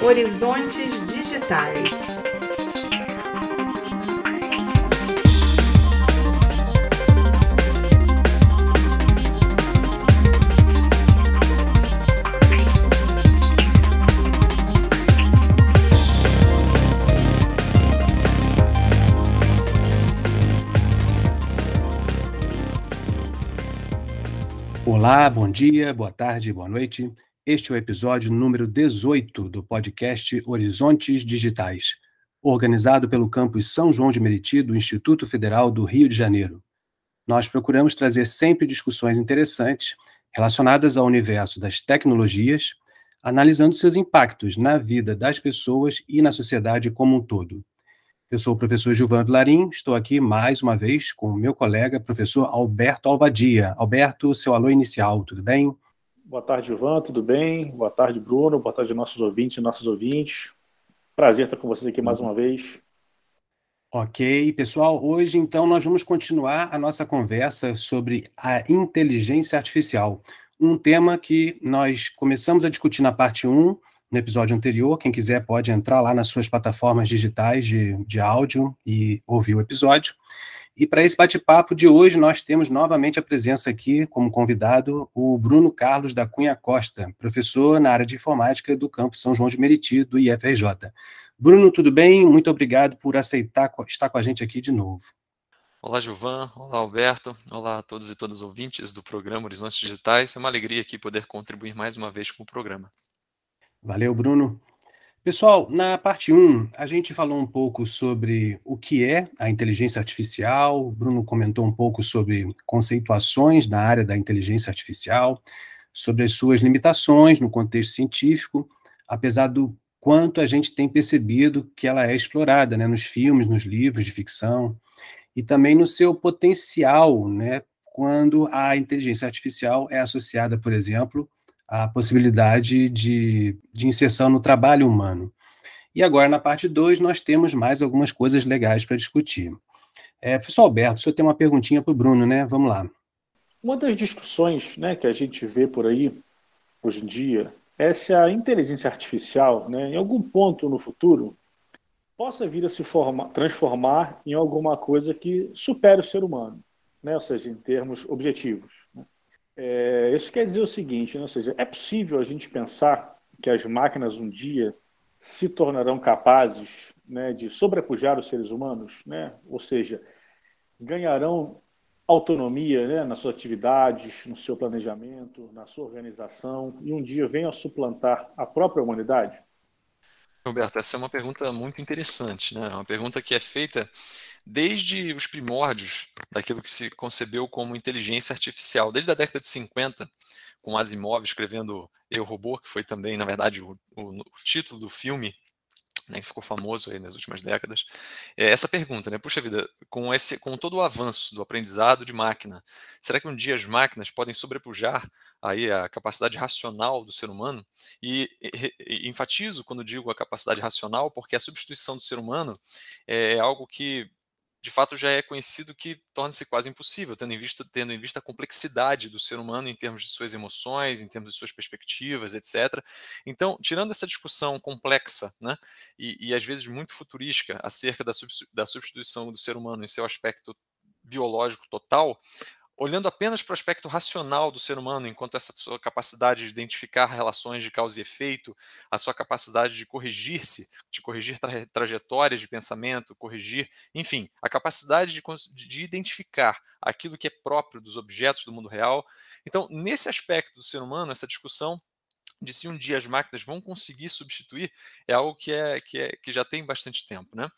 Horizontes Digitais. Olá, bom dia, boa tarde, boa noite. Este é o episódio número 18 do podcast Horizontes Digitais, organizado pelo campus São João de Meriti do Instituto Federal do Rio de Janeiro. Nós procuramos trazer sempre discussões interessantes relacionadas ao universo das tecnologias, analisando seus impactos na vida das pessoas e na sociedade como um todo. Eu sou o professor Gilvan Vilarim, estou aqui mais uma vez com o meu colega, professor Alberto Alvadia. Alberto, seu alô inicial, tudo bem? Boa tarde, Gilvan, tudo bem? Boa tarde, Bruno, boa tarde, nossos ouvintes e nossos ouvintes. Prazer estar com vocês aqui mais uma vez. Ok, pessoal, hoje então nós vamos continuar a nossa conversa sobre a inteligência artificial, um tema que nós começamos a discutir na parte 1, no episódio anterior. Quem quiser pode entrar lá nas suas plataformas digitais de, de áudio e ouvir o episódio. E para esse bate-papo de hoje, nós temos novamente a presença aqui, como convidado, o Bruno Carlos da Cunha Costa, professor na área de informática do campo São João de Meriti, do IFRJ. Bruno, tudo bem? Muito obrigado por aceitar estar com a gente aqui de novo. Olá, Gilvan. Olá, Alberto. Olá a todos e todas os ouvintes do programa Horizontes Digitais. É uma alegria aqui poder contribuir mais uma vez com o programa. Valeu, Bruno. Pessoal, na parte 1, a gente falou um pouco sobre o que é a inteligência artificial, o Bruno comentou um pouco sobre conceituações na área da inteligência artificial, sobre as suas limitações no contexto científico, apesar do quanto a gente tem percebido que ela é explorada né, nos filmes, nos livros de ficção, e também no seu potencial, né, quando a inteligência artificial é associada, por exemplo, a possibilidade de, de inserção no trabalho humano. E agora, na parte 2, nós temos mais algumas coisas legais para discutir. É, professor Alberto, o senhor tem uma perguntinha para o Bruno, né? Vamos lá. Uma das discussões né, que a gente vê por aí, hoje em dia, é se a inteligência artificial, né, em algum ponto no futuro, possa vir a se forma, transformar em alguma coisa que supere o ser humano, né, ou seja, em termos objetivos. É, isso quer dizer o seguinte, né? ou seja, é possível a gente pensar que as máquinas um dia se tornarão capazes né, de sobrepujar os seres humanos, né? ou seja, ganharão autonomia né, nas suas atividades, no seu planejamento, na sua organização, e um dia venham a suplantar a própria humanidade? Roberto, essa é uma pergunta muito interessante, né? Uma pergunta que é feita desde os primórdios daquilo que se concebeu como inteligência artificial, desde a década de 50, com Asimov escrevendo Eu Robô, que foi também, na verdade, o, o, o título do filme né, que ficou famoso aí nas últimas décadas, é essa pergunta, né? Puxa vida, com, esse, com todo o avanço do aprendizado de máquina, será que um dia as máquinas podem sobrepujar aí a capacidade racional do ser humano? E, e, e enfatizo quando digo a capacidade racional, porque a substituição do ser humano é algo que de fato já é conhecido que torna-se quase impossível, tendo em, vista, tendo em vista a complexidade do ser humano em termos de suas emoções, em termos de suas perspectivas, etc. Então, tirando essa discussão complexa né, e, e às vezes muito futurística acerca da, da substituição do ser humano em seu aspecto biológico total, olhando apenas para o aspecto racional do ser humano, enquanto essa sua capacidade de identificar relações de causa e efeito, a sua capacidade de corrigir-se, de corrigir tra trajetórias de pensamento, corrigir, enfim, a capacidade de, de identificar aquilo que é próprio dos objetos do mundo real. Então, nesse aspecto do ser humano, essa discussão de se um dia as máquinas vão conseguir substituir é algo que, é, que, é, que já tem bastante tempo. Né?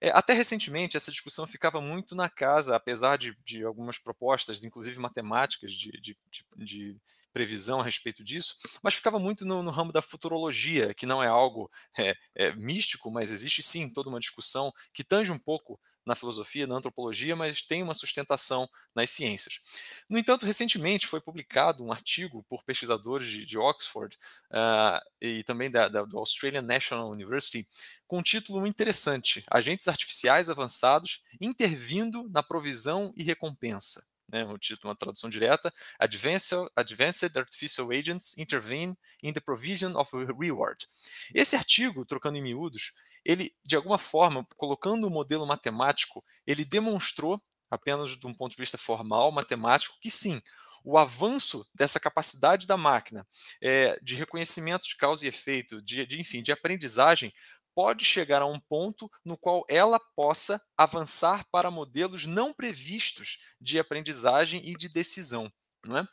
É, até recentemente, essa discussão ficava muito na casa, apesar de, de algumas propostas, inclusive matemáticas, de, de, de, previsão a respeito disso, mas ficava muito no, no ramo da futurologia, que não é algo é, é, místico, mas existe sim toda uma discussão que tange um pouco na filosofia, na antropologia, mas tem uma sustentação nas ciências. No entanto, recentemente foi publicado um artigo por pesquisadores de, de Oxford uh, e também da, da, do Australian National University, com um título interessante: Agentes Artificiais Avançados intervindo na provisão e recompensa. né, um título, uma tradução direta, Advanced, Advanced Artificial Agents Intervene in the Provision of Reward. Esse artigo, trocando em miúdos, ele, de alguma forma, colocando o modelo matemático, ele demonstrou, apenas de um ponto de vista formal, matemático, que sim, o avanço dessa capacidade da máquina é, de reconhecimento de causa e efeito, de, de, enfim, de aprendizagem, pode chegar a um ponto no qual ela possa avançar para modelos não previstos de aprendizagem e de decisão. Não é?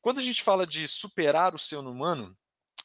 Quando a gente fala de superar o ser humano,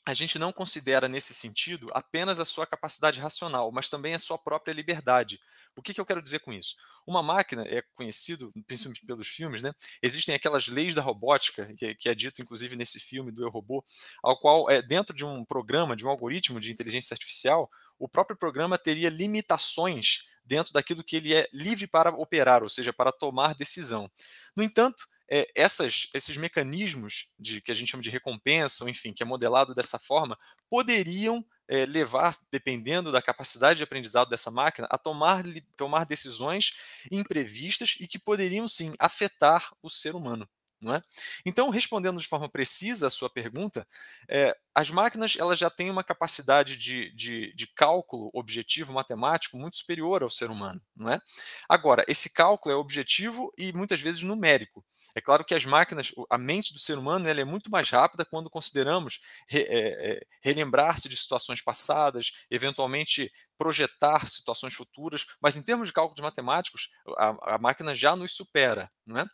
a gente não considera nesse sentido apenas a sua capacidade racional, mas também a sua própria liberdade. O que, que eu quero dizer com isso? Uma máquina é conhecido, principalmente pelos filmes, né? Existem aquelas leis da robótica, que, que é dito inclusive nesse filme do Eu Robô, ao qual, é, dentro de um programa, de um algoritmo de inteligência artificial, o próprio programa teria limitações dentro daquilo que ele é livre para operar, ou seja, para tomar decisão. No entanto, é, essas, esses mecanismos de que a gente chama de recompensa, enfim, que é modelado dessa forma, poderiam é, levar, dependendo da capacidade de aprendizado dessa máquina, a tomar, tomar decisões imprevistas e que poderiam sim afetar o ser humano. Não é? Então, respondendo de forma precisa a sua pergunta, é, as máquinas elas já têm uma capacidade de, de, de, cálculo objetivo matemático muito superior ao ser humano. Não é? Agora, esse cálculo é objetivo e muitas vezes numérico. É claro que as máquinas, a mente do ser humano ela é muito mais rápida quando consideramos re, é, é, relembrar-se de situações passadas, eventualmente projetar situações futuras, mas em termos de cálculos matemáticos, a, a máquina já nos supera. Não é?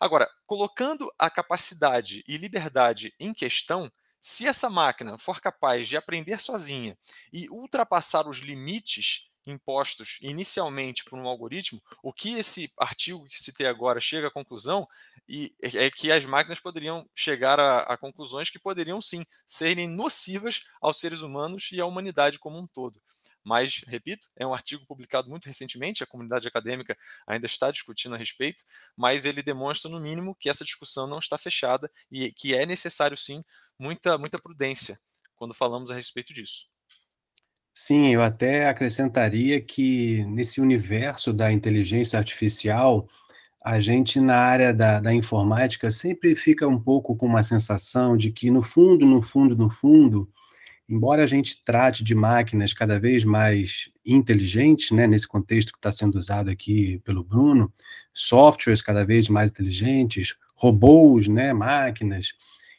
Agora, colocando a capacidade e liberdade em questão, se essa máquina for capaz de aprender sozinha e ultrapassar os limites impostos inicialmente por um algoritmo, o que esse artigo que citei agora chega à conclusão e é que as máquinas poderiam chegar a, a, conclusões que poderiam sim serem nocivas aos seres humanos e à humanidade como um todo. Mas, repito, é um artigo publicado muito recentemente, a comunidade acadêmica ainda está discutindo a respeito, mas ele demonstra, no mínimo, que essa discussão não está fechada e que é necessário, sim, muita, muita prudência quando falamos a respeito disso. Sim, eu até acrescentaria que nesse universo da inteligência artificial, a gente na área da, da informática sempre fica um pouco com uma sensação de que, no fundo, no fundo, no fundo, embora a gente trate de máquinas cada vez mais inteligentes, né, nesse contexto que está sendo usado aqui pelo Bruno, softwares cada vez mais inteligentes, robôs, né, máquinas,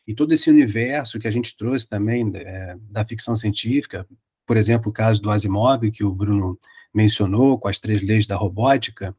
e todo esse universo que a gente trouxe também é, da ficção científica, por exemplo, o caso do Asimov, que o Bruno mencionou, com as três leis da robótica,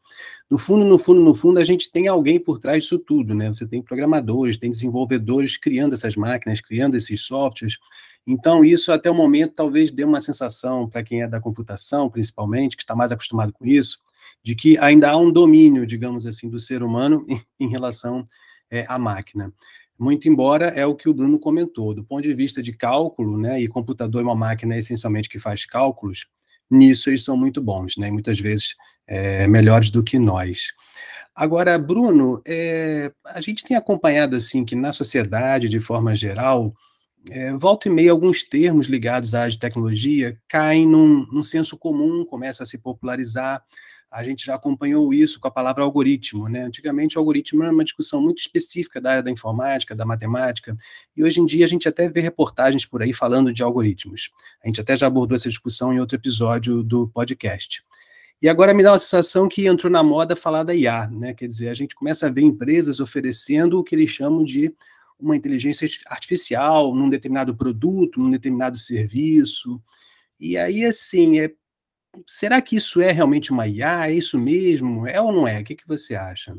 no fundo, no fundo, no fundo, a gente tem alguém por trás disso tudo, né? Você tem programadores, tem desenvolvedores criando essas máquinas, criando esses softwares. Então, isso até o momento talvez dê uma sensação para quem é da computação, principalmente, que está mais acostumado com isso, de que ainda há um domínio, digamos assim, do ser humano em, relação é, à máquina. Muito embora é o que o Bruno comentou, do ponto de vista de cálculo, né, e computador é uma máquina essencialmente que faz cálculos, nisso eles são muito bons, né, muitas vezes é, melhores do que nós. Agora, Bruno, é, a gente tem acompanhado assim que na sociedade, de forma geral, é, volta e meia alguns termos ligados à área de tecnologia caem num, num senso comum, começam a se popularizar, a gente já acompanhou isso com a palavra algoritmo. Né? Antigamente, o algoritmo era uma discussão muito específica da área da informática, da matemática, e hoje em dia a gente até vê reportagens por aí falando de algoritmos. A gente até já abordou essa discussão em outro episódio do podcast. E agora me dá uma sensação que entrou na moda falar da IA, né? Quer dizer, a gente começa a ver empresas oferecendo o que eles chamam de uma inteligência artificial num determinado produto, num determinado serviço. E aí, assim, é será que isso é realmente uma IA? É isso mesmo? É ou não é? O que, que você acha?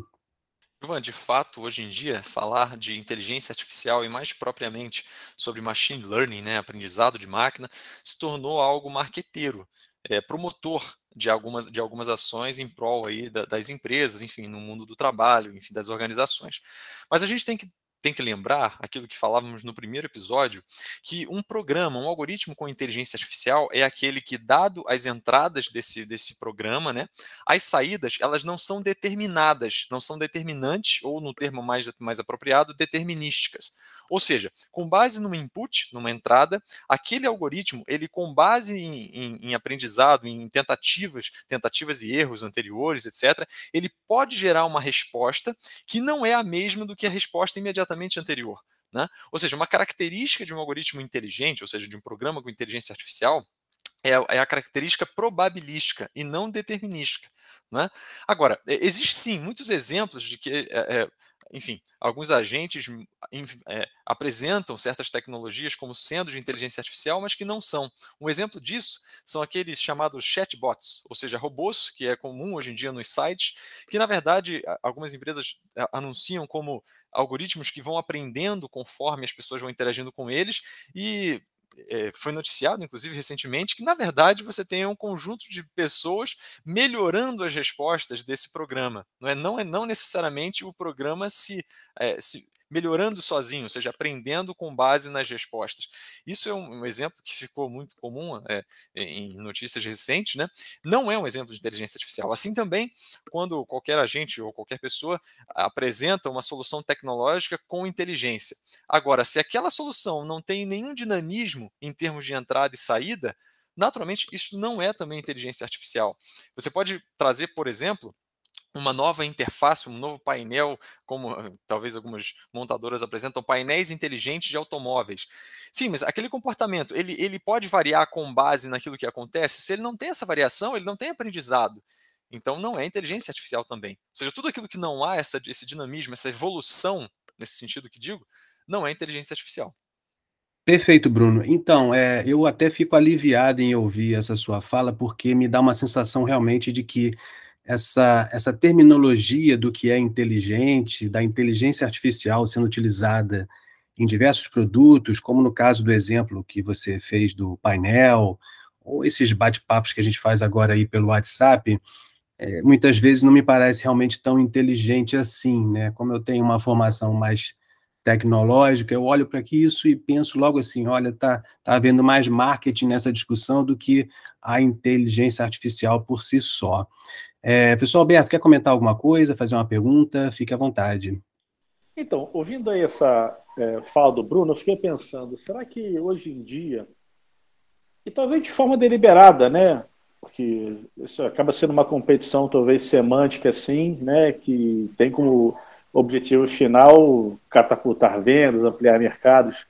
Ivan, de fato, hoje em dia, falar de inteligência artificial e mais propriamente sobre machine learning, né, aprendizado de máquina, se tornou algo marqueteiro, é, promotor de algumas, de algumas ações em prol aí da, das empresas, enfim, no mundo do trabalho, enfim, das organizações. Mas a gente tem que tem que lembrar aquilo que falávamos no primeiro episódio, que um programa, um algoritmo com inteligência artificial é aquele que, dado as entradas desse, desse programa, né, as saídas elas não são determinadas, não são determinantes, ou no termo mais, mais apropriado, determinísticas. Ou seja, com base numa input, numa entrada, aquele algoritmo, ele com base em, em, em aprendizado, em tentativas, tentativas e erros anteriores, etc., ele pode gerar uma resposta que não é a mesma do que a resposta imediatamente anterior. Né? Ou seja, uma característica de um algoritmo inteligente, ou seja, de um programa com inteligência artificial, é, é a característica probabilística e não determinística. Né? Agora, existem sim muitos exemplos de que é, é, enfim, alguns agentes é, apresentam certas tecnologias como sendo de inteligência artificial, mas que não são. Um exemplo disso são aqueles chamados chatbots, ou seja, robôs, que é comum hoje em dia nos sites, que na verdade algumas empresas anunciam como algoritmos que vão aprendendo conforme as pessoas vão interagindo com eles e é, foi noticiado, inclusive recentemente, que na verdade você tem um conjunto de pessoas melhorando as respostas desse programa. Não é, não, é, não necessariamente o programa se, é, se melhorando sozinho, ou seja, aprendendo com base nas respostas. Isso é um, um exemplo que ficou muito comum é, em notícias recentes, né? Não é um exemplo de inteligência artificial. Assim também, quando qualquer agente ou qualquer pessoa apresenta uma solução tecnológica com inteligência. Agora, se aquela solução não tem nenhum dinamismo em termos de entrada e saída, naturalmente isso não é também inteligência artificial. Você pode trazer, por exemplo, uma nova interface, um novo painel, como ah, talvez algumas montadoras apresentam, painéis inteligentes de automóveis. Sim, mas aquele comportamento, ele, ele pode variar com base naquilo que acontece? Se ele não tem essa variação, ele não tem aprendizado. Então não é inteligência artificial também. Ou seja, tudo aquilo que não há essa, esse dinamismo, essa evolução, nesse sentido que digo, não é inteligência artificial. Perfeito, Bruno. Então, é, eu até fico aliviado em ouvir essa sua fala, porque me dá uma sensação realmente de que essa, essa terminologia do que é inteligente, da inteligência artificial sendo utilizada em diversos produtos, como no caso do exemplo que você fez do painel, ou esses bate-papos que a gente faz agora aí pelo WhatsApp, é, muitas vezes não me parece realmente tão inteligente assim, né? Como eu tenho uma formação mais tecnológica, eu olho para isso e penso logo assim, olha, tá, tá havendo mais marketing nessa discussão do que a inteligência artificial por si só. É, professor Alberto, quer comentar alguma coisa, fazer uma pergunta? Fique à vontade. Então, ouvindo aí essa é, fala do Bruno, eu fiquei pensando, será que hoje em dia, e talvez de forma deliberada, né? Porque isso acaba sendo uma competição talvez semântica assim, né? Que tem como objetivo final catapultar vendas, ampliar mercados.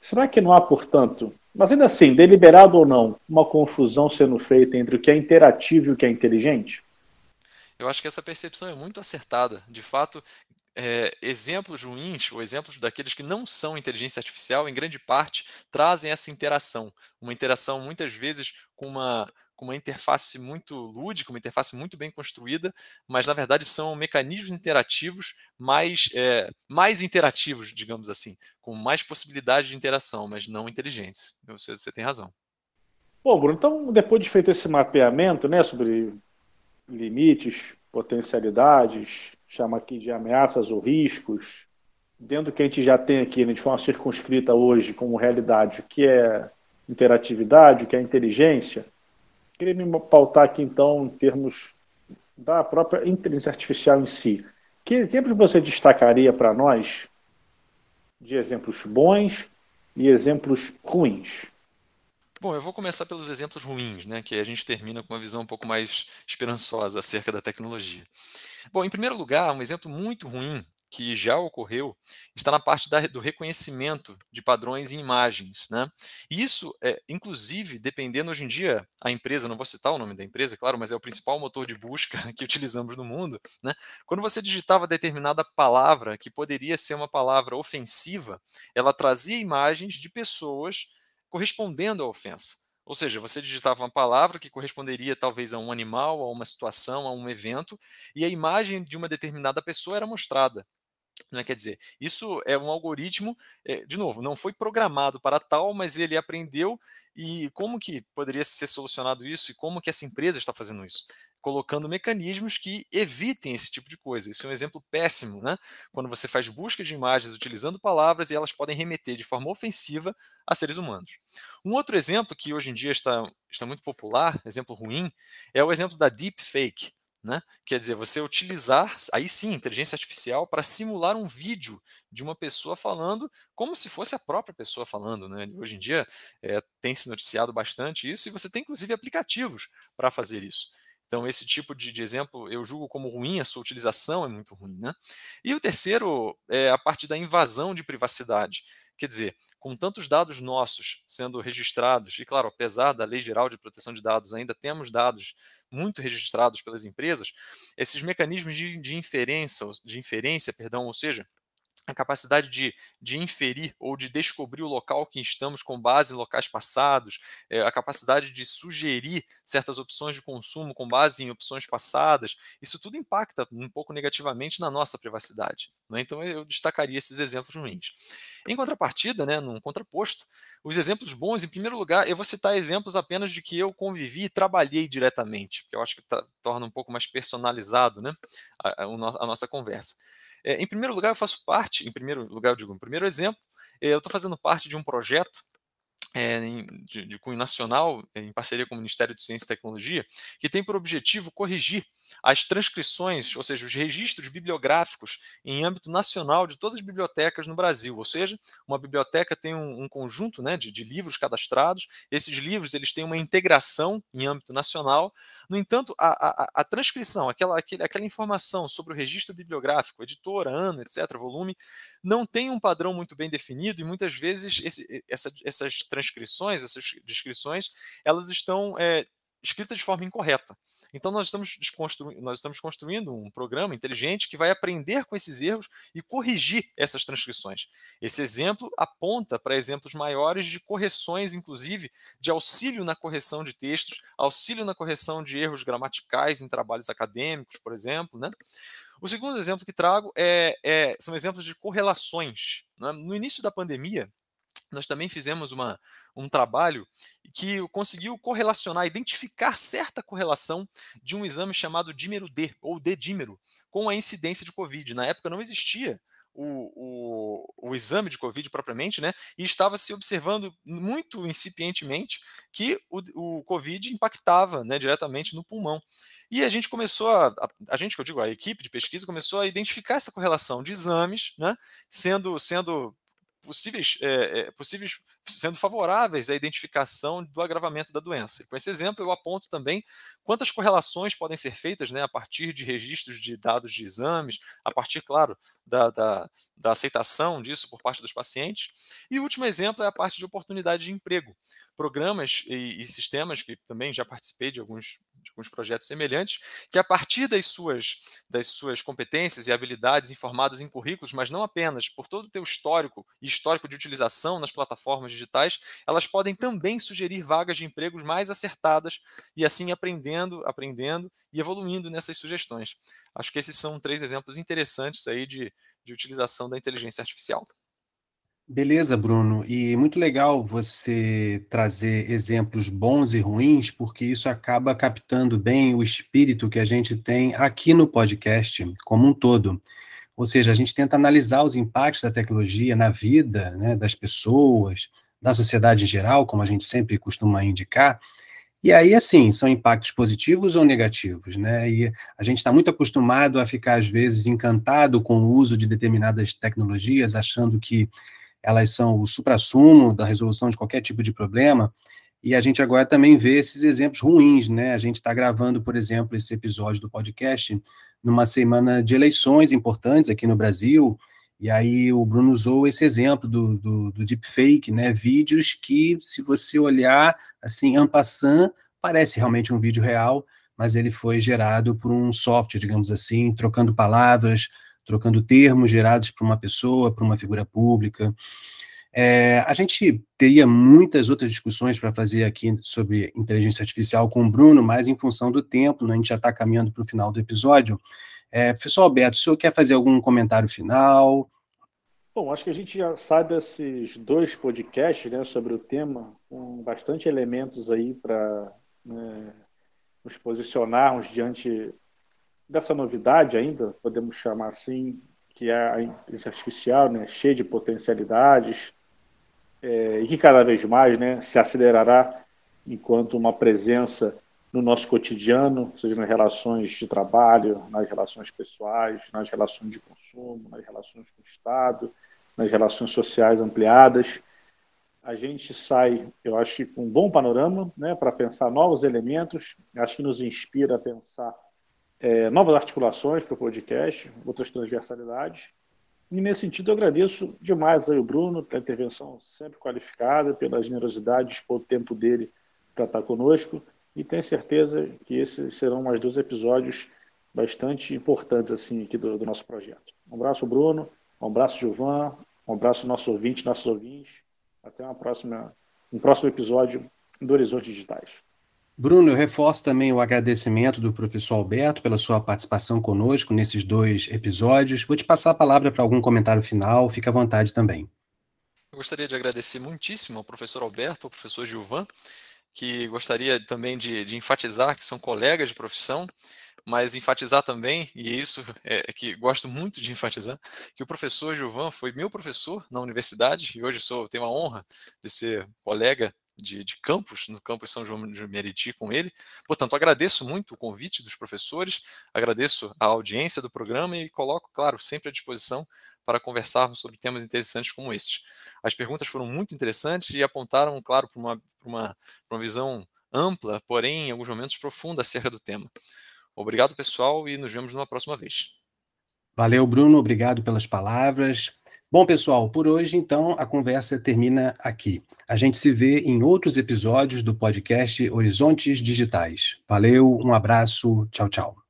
Será que não há, portanto, mas ainda assim, deliberado ou não, uma confusão sendo feita entre o que é interativo e o que é inteligente? Eu acho que essa percepção é muito acertada. De fato, é, exemplos ruins, ou exemplos daqueles que não são inteligência artificial, em grande parte, trazem essa interação. Uma interação, muitas vezes, com uma, com uma interface muito lúdica, uma interface muito bem construída, mas, na verdade, são mecanismos interativos mais, é, mais interativos, digamos assim, com mais possibilidade de interação, mas não inteligentes. Você, você tem razão. Bom, Bruno, então, depois de feito esse mapeamento né, sobre limites, potencialidades, chama aqui de ameaças ou riscos, dentro do que a gente já tem aqui né, de forma circunscrita hoje como realidade, o que é interatividade, o que é inteligência, queria me pautar aqui então em termos da própria inteligência artificial em si. Que exemplos você destacaria para nós de exemplos bons e exemplos ruins? Bom, eu vou começar pelos exemplos ruins, né, que a gente termina com uma visão um pouco mais esperançosa acerca da tecnologia. Bom, em primeiro lugar, um exemplo muito ruim que já ocorreu está na parte da, do reconhecimento de padrões em imagens. Né? Isso, é, inclusive, dependendo hoje em dia, a empresa, não vou citar o nome da empresa, claro, mas é o principal motor de busca que utilizamos no mundo. Né? Quando você digitava determinada palavra que poderia ser uma palavra ofensiva, ela trazia imagens de pessoas correspondendo à ofensa. Ou seja, você digitava uma palavra que corresponderia talvez a um animal, a uma situação, a um evento, e a imagem de uma determinada pessoa era mostrada. Né? Quer dizer, isso é um algoritmo, é, de novo, não foi programado para tal, mas ele aprendeu e como que poderia ser solucionado isso e como que essa empresa está fazendo isso? Colocando mecanismos que evitem esse tipo de coisa. Isso é um exemplo péssimo, né? Quando você faz busca de imagens utilizando palavras e elas podem remeter de forma ofensiva a seres humanos. Um outro exemplo que hoje em dia está, está muito popular, exemplo ruim, é o exemplo da deepfake. Né? Quer dizer, você utilizar, aí sim, inteligência artificial para simular um vídeo de uma pessoa falando como se fosse a própria pessoa falando. Né? Hoje em dia é, tem se noticiado bastante isso e você tem inclusive aplicativos para fazer isso. Então, esse tipo de, de, exemplo eu julgo como ruim, a sua utilização é muito ruim. Né? E o terceiro é a parte da invasão de privacidade. Quer dizer, com tantos dados nossos sendo registrados, e claro, apesar da Lei Geral de Proteção de Dados, ainda temos dados muito registrados pelas empresas, esses mecanismos de, de inferência, de inferência, perdão, ou seja, a capacidade de, de inferir ou de descobrir o local que estamos com base em locais passados, é, a capacidade de sugerir certas opções de consumo com base em opções passadas, isso tudo impacta um pouco negativamente na nossa privacidade. Né? Então eu destacaria esses exemplos ruins. Em contrapartida, né, num contraposto, os exemplos bons, em primeiro lugar, eu vou citar exemplos apenas de que eu convivi e trabalhei diretamente, que eu acho que torna um pouco mais personalizado né, a, a, a nossa conversa. É, em primeiro lugar, eu faço parte, em primeiro lugar, eu digo, em primeiro exemplo, é, eu estou fazendo parte de um projeto é, de, de, cunho nacional, em parceria com o Ministério de Ciência e Tecnologia, que tem por objetivo corrigir as transcrições, ou seja, os registros bibliográficos em âmbito nacional de todas as bibliotecas no Brasil. Ou seja, uma biblioteca tem um, um conjunto né, de, de, livros cadastrados, esses livros eles têm uma integração em âmbito nacional. No entanto, a, a, a transcrição, aquela, aquele, aquela informação sobre o registro bibliográfico, editora, ano, etc., volume, não tem um padrão muito bem definido e muitas vezes esse, essa, essas transcrições, essas descrições, elas estão é, escritas de forma incorreta. Então nós estamos, nós estamos construindo um programa inteligente que vai aprender com esses erros e corrigir essas transcrições. Esse exemplo aponta para exemplos maiores de correções, inclusive de auxílio na correção de textos, auxílio na correção de erros gramaticais em trabalhos acadêmicos, por exemplo. Né? O segundo exemplo que trago é, é, são exemplos de correlações. Né? No início da pandemia, nós também fizemos uma, um trabalho que conseguiu correlacionar, identificar certa correlação de um exame chamado dímero D, ou D-dímero, com a incidência de Covid. Na época não existia o, o, o, exame de Covid propriamente, né? E estava se observando muito incipientemente que o, o Covid impactava né, diretamente no pulmão. E a gente começou a, a, a, gente, que eu digo, a equipe de pesquisa começou a identificar essa correlação de exames, né, sendo, sendo possíveis, é, possíveis sendo favoráveis à identificação do agravamento da doença. E com esse exemplo, eu aponto também quantas correlações podem ser feitas né, a partir de registros de dados de exames, a partir, claro, da, da, da aceitação disso por parte dos pacientes. E o último exemplo é a parte de oportunidade de emprego. Programas e, e sistemas, que também já participei de alguns de alguns projetos semelhantes, que a partir das suas, das suas competências e habilidades informadas em currículos, mas não apenas por todo o teu histórico e histórico de utilização nas plataformas digitais, elas podem também sugerir vagas de empregos mais acertadas e assim aprendendo, aprendendo e evoluindo nessas sugestões. Acho que esses são três exemplos interessantes aí de, de utilização da inteligência artificial. Beleza, Bruno. E muito legal você trazer exemplos bons e ruins, porque isso acaba captando bem o espírito que a gente tem aqui no podcast como um todo. Ou seja, a gente tenta analisar os impactos da tecnologia na vida né, das pessoas, da sociedade em geral, como a gente sempre costuma indicar. E aí, assim, são impactos positivos ou negativos, né? E a gente está muito acostumado a ficar, às vezes, encantado com o uso de determinadas tecnologias, achando que elas são o suprassumo da resolução de qualquer tipo de problema, e a gente agora também vê esses exemplos ruins, né? A gente está gravando, por exemplo, esse episódio do podcast numa semana de eleições importantes aqui no Brasil, e aí o Bruno usou esse exemplo do, do, do deepfake, né? Vídeos que, se você olhar assim, en passant, parece realmente um vídeo real, mas ele foi gerado por um software, digamos assim, trocando palavras, trocando termos gerados por uma pessoa, por uma figura pública. É, a gente teria muitas outras discussões para fazer aqui sobre inteligência artificial com o Bruno, mas em função do tempo, né, a gente já está caminhando para o final do episódio. É, professor Alberto, o senhor quer fazer algum comentário final? Bom, acho que a gente já sai desses dois podcasts né, sobre o tema com bastante elementos aí para né, nos posicionarmos diante dessa novidade ainda, podemos chamar assim, que é a inteligência artificial, né, cheia de potencialidades, é, e que cada vez mais né, se acelerará enquanto uma presença no nosso cotidiano, seja nas relações de trabalho, nas relações pessoais, nas relações de consumo, nas relações com o Estado, nas relações sociais ampliadas. A gente sai, eu acho, com um bom panorama né, para pensar novos elementos, acho que nos inspira a pensar é, novas articulações para o podcast, outras transversalidades. E nesse sentido, eu agradeço demais aí o Bruno pela intervenção sempre qualificada, pela generosidade, dispor o tempo dele para estar conosco. E tenho certeza que esses serão mais dois episódios bastante importantes assim aqui do, do nosso projeto. Um abraço, Bruno. Um abraço, Gilvan. Um abraço, nosso ouvinte, nossos ouvintes. Até uma próxima, um próximo episódio do Horizonte Digitais. Bruno, eu reforço também o agradecimento do professor Alberto pela sua participação conosco nesses dois episódios. Vou te passar a palavra para algum comentário final, fique à vontade também. Eu gostaria de agradecer muitíssimo ao professor Alberto, ao professor Gilvan, que gostaria também de, de enfatizar que são colegas de profissão, mas enfatizar também, e isso é, é que gosto muito de enfatizar, que o professor Gilvan foi meu professor na universidade, e hoje sou, tenho a honra de ser colega de, de campus, no campus São João de Meriti com ele. Portanto, agradeço muito o convite dos professores, agradeço a audiência do programa e coloco, claro, sempre à disposição para conversarmos sobre temas interessantes como estes. As perguntas foram muito interessantes e apontaram, claro, para uma, uma, uma visão ampla, porém, em alguns momentos profunda acerca do tema. Obrigado, pessoal, e nos vemos numa próxima vez. Valeu, Bruno, obrigado pelas palavras. Bom, pessoal, por hoje, então, a conversa termina aqui. A gente se vê em outros episódios do podcast Horizontes Digitais. Valeu, um abraço, tchau, tchau.